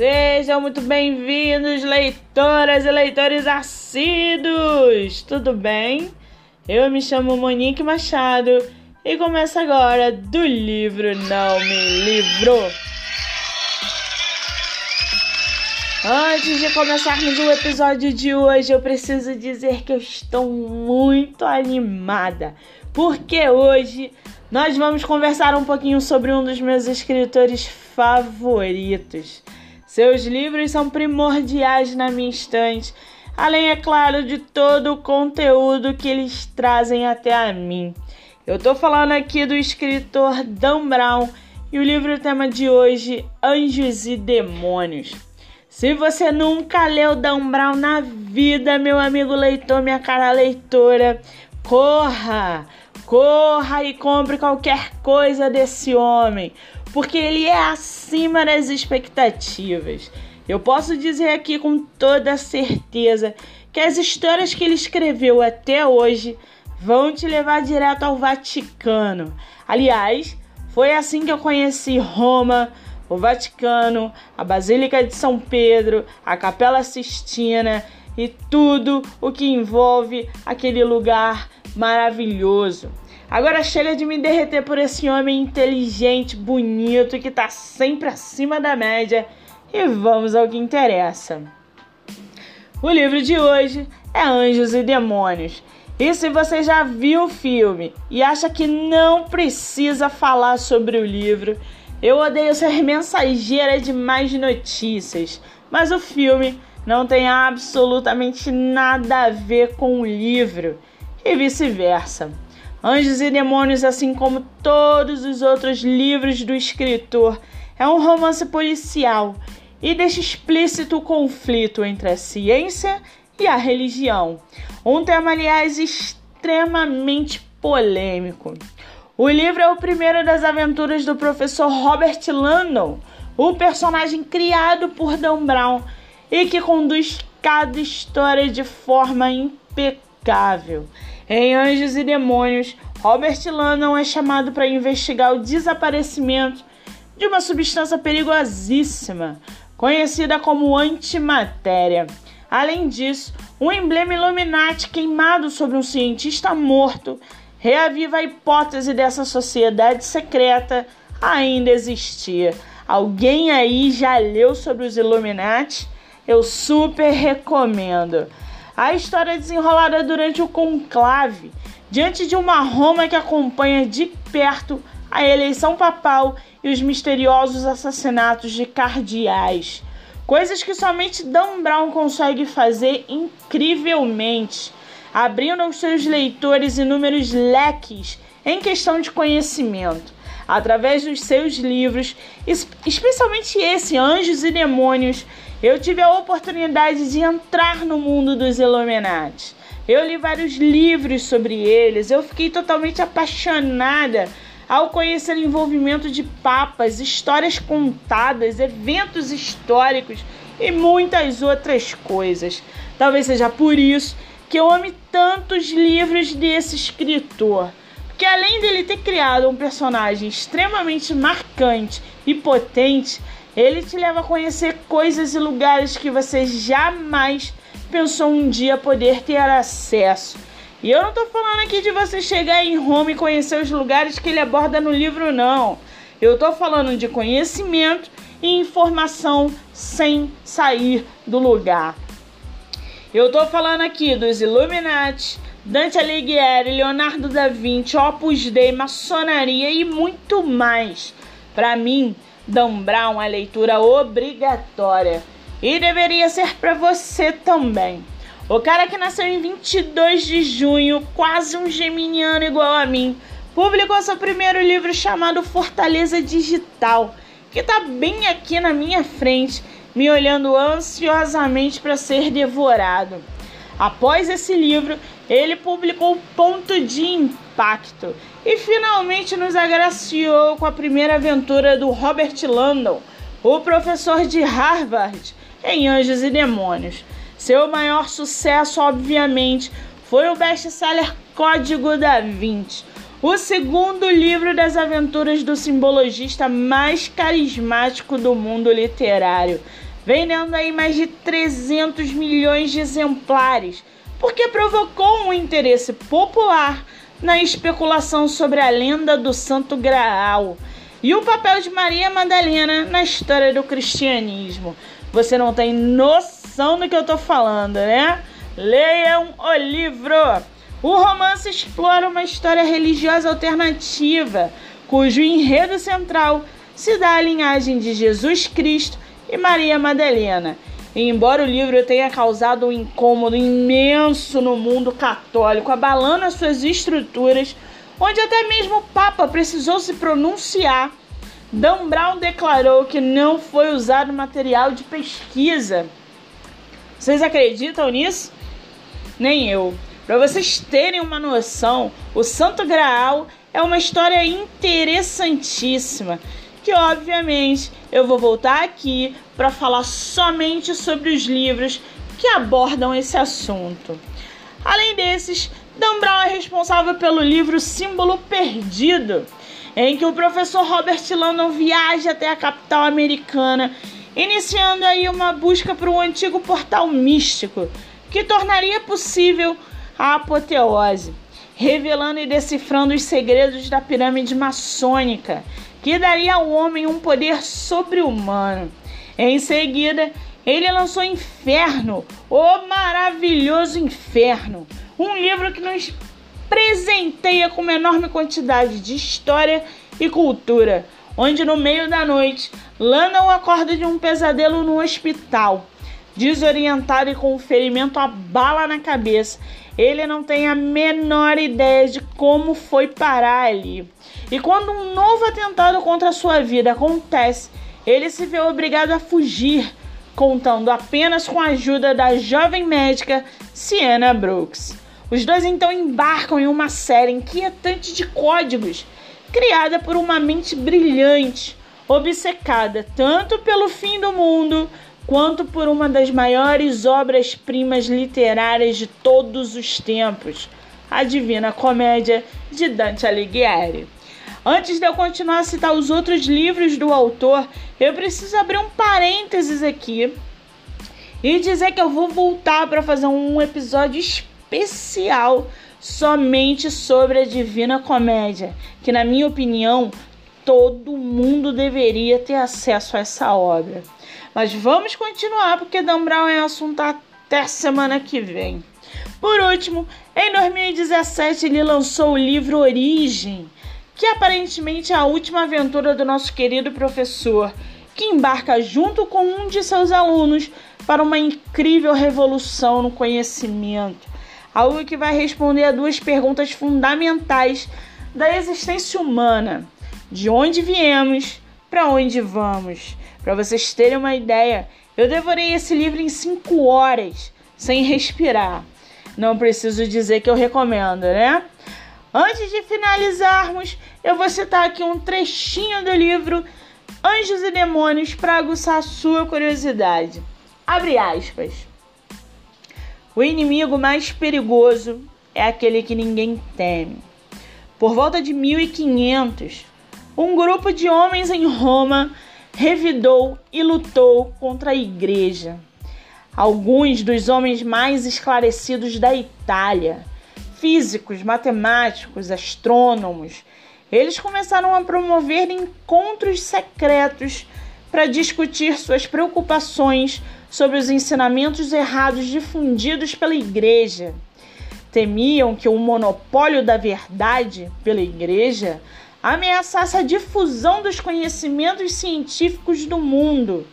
Sejam muito bem-vindos, leitoras e leitores assíduos! Tudo bem? Eu me chamo Monique Machado e começo agora do livro Não Me Livro. Antes de começarmos o episódio de hoje, eu preciso dizer que eu estou muito animada, porque hoje nós vamos conversar um pouquinho sobre um dos meus escritores favoritos. Seus livros são primordiais na minha estante, além, é claro, de todo o conteúdo que eles trazem até a mim. Eu estou falando aqui do escritor Dan Brown e o livro tema de hoje, Anjos e Demônios. Se você nunca leu Dan Brown na vida, meu amigo leitor, minha cara leitora, corra! Corra e compre qualquer coisa desse homem, porque ele é acima das expectativas. Eu posso dizer aqui com toda certeza que as histórias que ele escreveu até hoje vão te levar direto ao Vaticano. Aliás, foi assim que eu conheci Roma o Vaticano, a Basílica de São Pedro, a Capela Sistina e tudo o que envolve aquele lugar maravilhoso. Agora chega de me derreter por esse homem inteligente, bonito, que está sempre acima da média e vamos ao que interessa. O livro de hoje é Anjos e Demônios. E se você já viu o filme e acha que não precisa falar sobre o livro, eu odeio ser mensageira de mais notícias, mas o filme não tem absolutamente nada a ver com o livro e vice-versa. Anjos e Demônios, assim como todos os outros livros do escritor, é um romance policial e deixa explícito o conflito entre a ciência e a religião. Um tema, aliás, extremamente polêmico. O livro é o primeiro das aventuras do professor Robert Landon, o personagem criado por Dan Brown e que conduz cada história de forma impecável. Em Anjos e Demônios, Robert Landon é chamado para investigar o desaparecimento de uma substância perigosíssima, conhecida como antimatéria. Além disso, um emblema Illuminati queimado sobre um cientista morto reaviva a hipótese dessa sociedade secreta ainda existir. Alguém aí já leu sobre os Illuminati? Eu super recomendo. A história é desenrolada durante o conclave, diante de uma Roma que acompanha de perto a eleição papal e os misteriosos assassinatos de cardeais. Coisas que somente Dan Brown consegue fazer incrivelmente abrindo aos seus leitores inúmeros leques em questão de conhecimento, através dos seus livros, especialmente esse, Anjos e Demônios. Eu tive a oportunidade de entrar no mundo dos Illuminati. Eu li vários livros sobre eles, eu fiquei totalmente apaixonada ao conhecer o envolvimento de papas, histórias contadas, eventos históricos e muitas outras coisas. Talvez seja por isso que eu ame tantos livros desse escritor. Porque além dele ter criado um personagem extremamente marcante e potente, ele te leva a conhecer coisas e lugares que você jamais pensou um dia poder ter acesso. E eu não estou falando aqui de você chegar em Roma e conhecer os lugares que ele aborda no livro, não. Eu estou falando de conhecimento e informação sem sair do lugar. Eu tô falando aqui dos Illuminati, Dante Alighieri, Leonardo da Vinci, Opus Dei, maçonaria e muito mais. Para mim, Dan Brown é leitura obrigatória e deveria ser para você também. O cara que nasceu em 22 de junho, quase um geminiano igual a mim, publicou seu primeiro livro chamado Fortaleza Digital, que tá bem aqui na minha frente me olhando ansiosamente para ser devorado. Após esse livro, ele publicou Ponto de Impacto e finalmente nos agraciou com a primeira aventura do Robert Landon, o professor de Harvard, em Anjos e Demônios. Seu maior sucesso, obviamente, foi o best-seller Código da Vinci, o segundo livro das aventuras do simbologista mais carismático do mundo literário. vendendo aí mais de 300 milhões de exemplares, porque provocou um interesse popular na especulação sobre a lenda do Santo Graal e o papel de Maria Madalena na história do cristianismo. Você não tem noção do que eu tô falando, né? Leiam o livro. O romance explora uma história religiosa alternativa, cujo enredo central se dá à linhagem de Jesus Cristo e Maria Madalena. E embora o livro tenha causado um incômodo imenso no mundo católico, abalando as suas estruturas, onde até mesmo o Papa precisou se pronunciar, Dan Brown declarou que não foi usado material de pesquisa. Vocês acreditam nisso? Nem eu. Para vocês terem uma noção, o Santo Graal é uma história interessantíssima que obviamente eu vou voltar aqui para falar somente sobre os livros que abordam esse assunto. Além desses, Dan é responsável pelo livro Símbolo Perdido, em que o professor Robert Landon viaja até a capital americana, iniciando aí uma busca por um antigo portal místico que tornaria possível a apoteose, revelando e decifrando os segredos da pirâmide maçônica que daria ao homem um poder sobre-humano. Em seguida, ele lançou Inferno, o maravilhoso Inferno, um livro que nos presenteia com uma enorme quantidade de história e cultura, onde no meio da noite, Lana acorda de um pesadelo no hospital. Desorientado e com um ferimento a bala na cabeça, ele não tem a menor ideia de como foi parar ali. E quando um novo atentado contra a sua vida acontece, ele se vê obrigado a fugir, contando apenas com a ajuda da jovem médica Sienna Brooks. Os dois então embarcam em uma série inquietante de códigos, criada por uma mente brilhante, obcecada tanto pelo fim do mundo quanto por uma das maiores obras-primas literárias de todos os tempos, a Divina Comédia de Dante Alighieri. Antes de eu continuar a citar os outros livros do autor, eu preciso abrir um parênteses aqui e dizer que eu vou voltar para fazer um episódio especial somente sobre a Divina Comédia, que na minha opinião todo mundo deveria ter acesso a essa obra. Mas vamos continuar porque Dan Brown é assunto até semana que vem. Por último, em 2017 ele lançou o livro Origem, que aparentemente é a última aventura do nosso querido professor, que embarca junto com um de seus alunos para uma incrível revolução no conhecimento. Algo que vai responder a duas perguntas fundamentais da existência humana: de onde viemos, para onde vamos. Para vocês terem uma ideia, eu devorei esse livro em cinco horas, sem respirar. Não preciso dizer que eu recomendo, né? Antes de finalizarmos, eu vou citar aqui um trechinho do livro Anjos e Demônios para aguçar sua curiosidade. Abre aspas. O inimigo mais perigoso é aquele que ninguém teme. Por volta de 1500, um grupo de homens em Roma revidou e lutou contra a igreja. Alguns dos homens mais esclarecidos da Itália físicos, matemáticos, astrônomos, eles começaram a promover encontros secretos para discutir suas preocupações sobre os ensinamentos errados difundidos pela igreja. Temiam que o monopólio da verdade pela igreja ameaçasse a difusão dos conhecimentos científicos do mundo,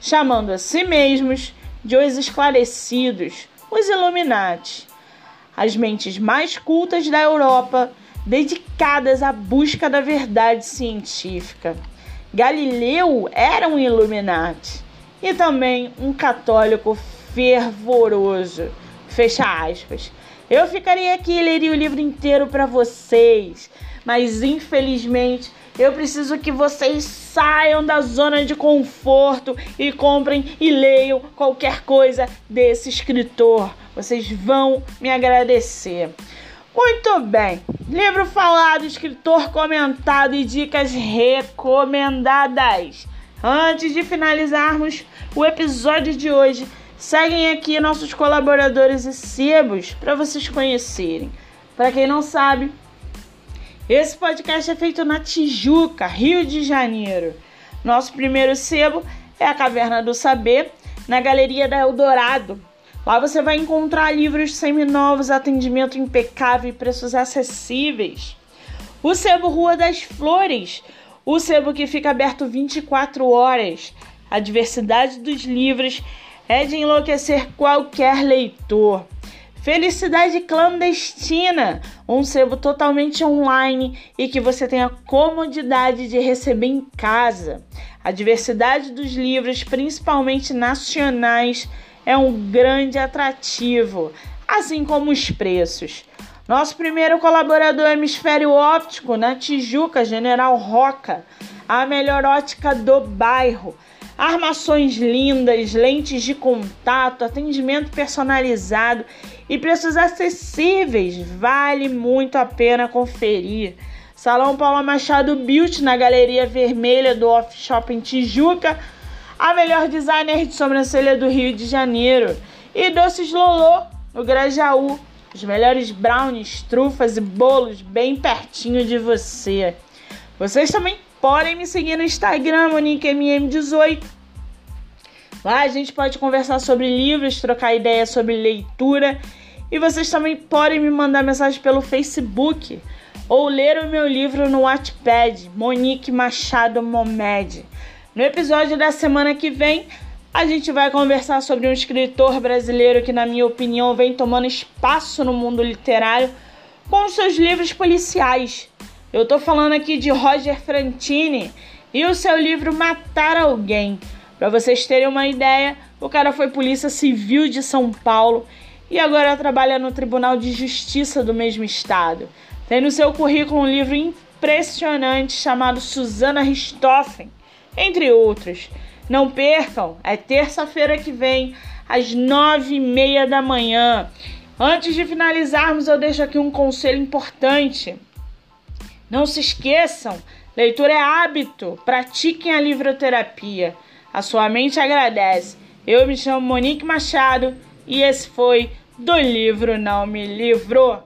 chamando a si mesmos de os esclarecidos, os Illuminati as mentes mais cultas da Europa, dedicadas à busca da verdade científica. Galileu era um Illuminati e também um católico fervoroso. Fecha aspas. Eu ficaria aqui e leria o livro inteiro para vocês, mas infelizmente eu preciso que vocês saiam da zona de conforto e comprem e leiam qualquer coisa desse escritor. Vocês vão me agradecer. Muito bem. Livro falado, escritor comentado e dicas recomendadas. Antes de finalizarmos o episódio de hoje, seguem aqui nossos colaboradores e sebos para vocês conhecerem. Para quem não sabe, esse podcast é feito na Tijuca, Rio de Janeiro. Nosso primeiro sebo é a Caverna do Saber, na Galeria da Eldorado. Lá você vai encontrar livros seminovos, atendimento impecável e preços acessíveis. O Sebo Rua das Flores, o sebo que fica aberto 24 horas. A diversidade dos livros é de enlouquecer qualquer leitor. Felicidade Clandestina, um sebo totalmente online e que você tem a comodidade de receber em casa. A diversidade dos livros, principalmente nacionais, é um grande atrativo, assim como os preços. Nosso primeiro colaborador é Hemisfério Óptico, na Tijuca, General Roca, a melhor ótica do bairro. Armações lindas, lentes de contato, atendimento personalizado e preços acessíveis. Vale muito a pena conferir. Salão Paula Machado Beauty na Galeria Vermelha do Off Shopping Tijuca, a melhor designer de sobrancelha do Rio de Janeiro. E Doces Lolô no Grajaú, os melhores brownies, trufas e bolos bem pertinho de você. Vocês também podem me seguir no Instagram, MoniqueMM18. Lá a gente pode conversar sobre livros, trocar ideias sobre leitura e vocês também podem me mandar mensagem pelo Facebook ou ler o meu livro no Wattpad, Monique Machado Momed. No episódio da semana que vem, a gente vai conversar sobre um escritor brasileiro que, na minha opinião, vem tomando espaço no mundo literário com seus livros policiais. Eu tô falando aqui de Roger Frantini e o seu livro Matar Alguém. Para vocês terem uma ideia, o cara foi polícia civil de São Paulo e agora trabalha no Tribunal de Justiça do mesmo estado. Tem no seu currículo um livro impressionante chamado Susana Richthofen, entre outros. Não percam, é terça-feira que vem, às nove e meia da manhã. Antes de finalizarmos, eu deixo aqui um conselho importante. Não se esqueçam, leitura é hábito, pratiquem a livroterapia. A sua mente agradece. Eu me chamo Monique Machado e esse foi do livro Não Me Livrou.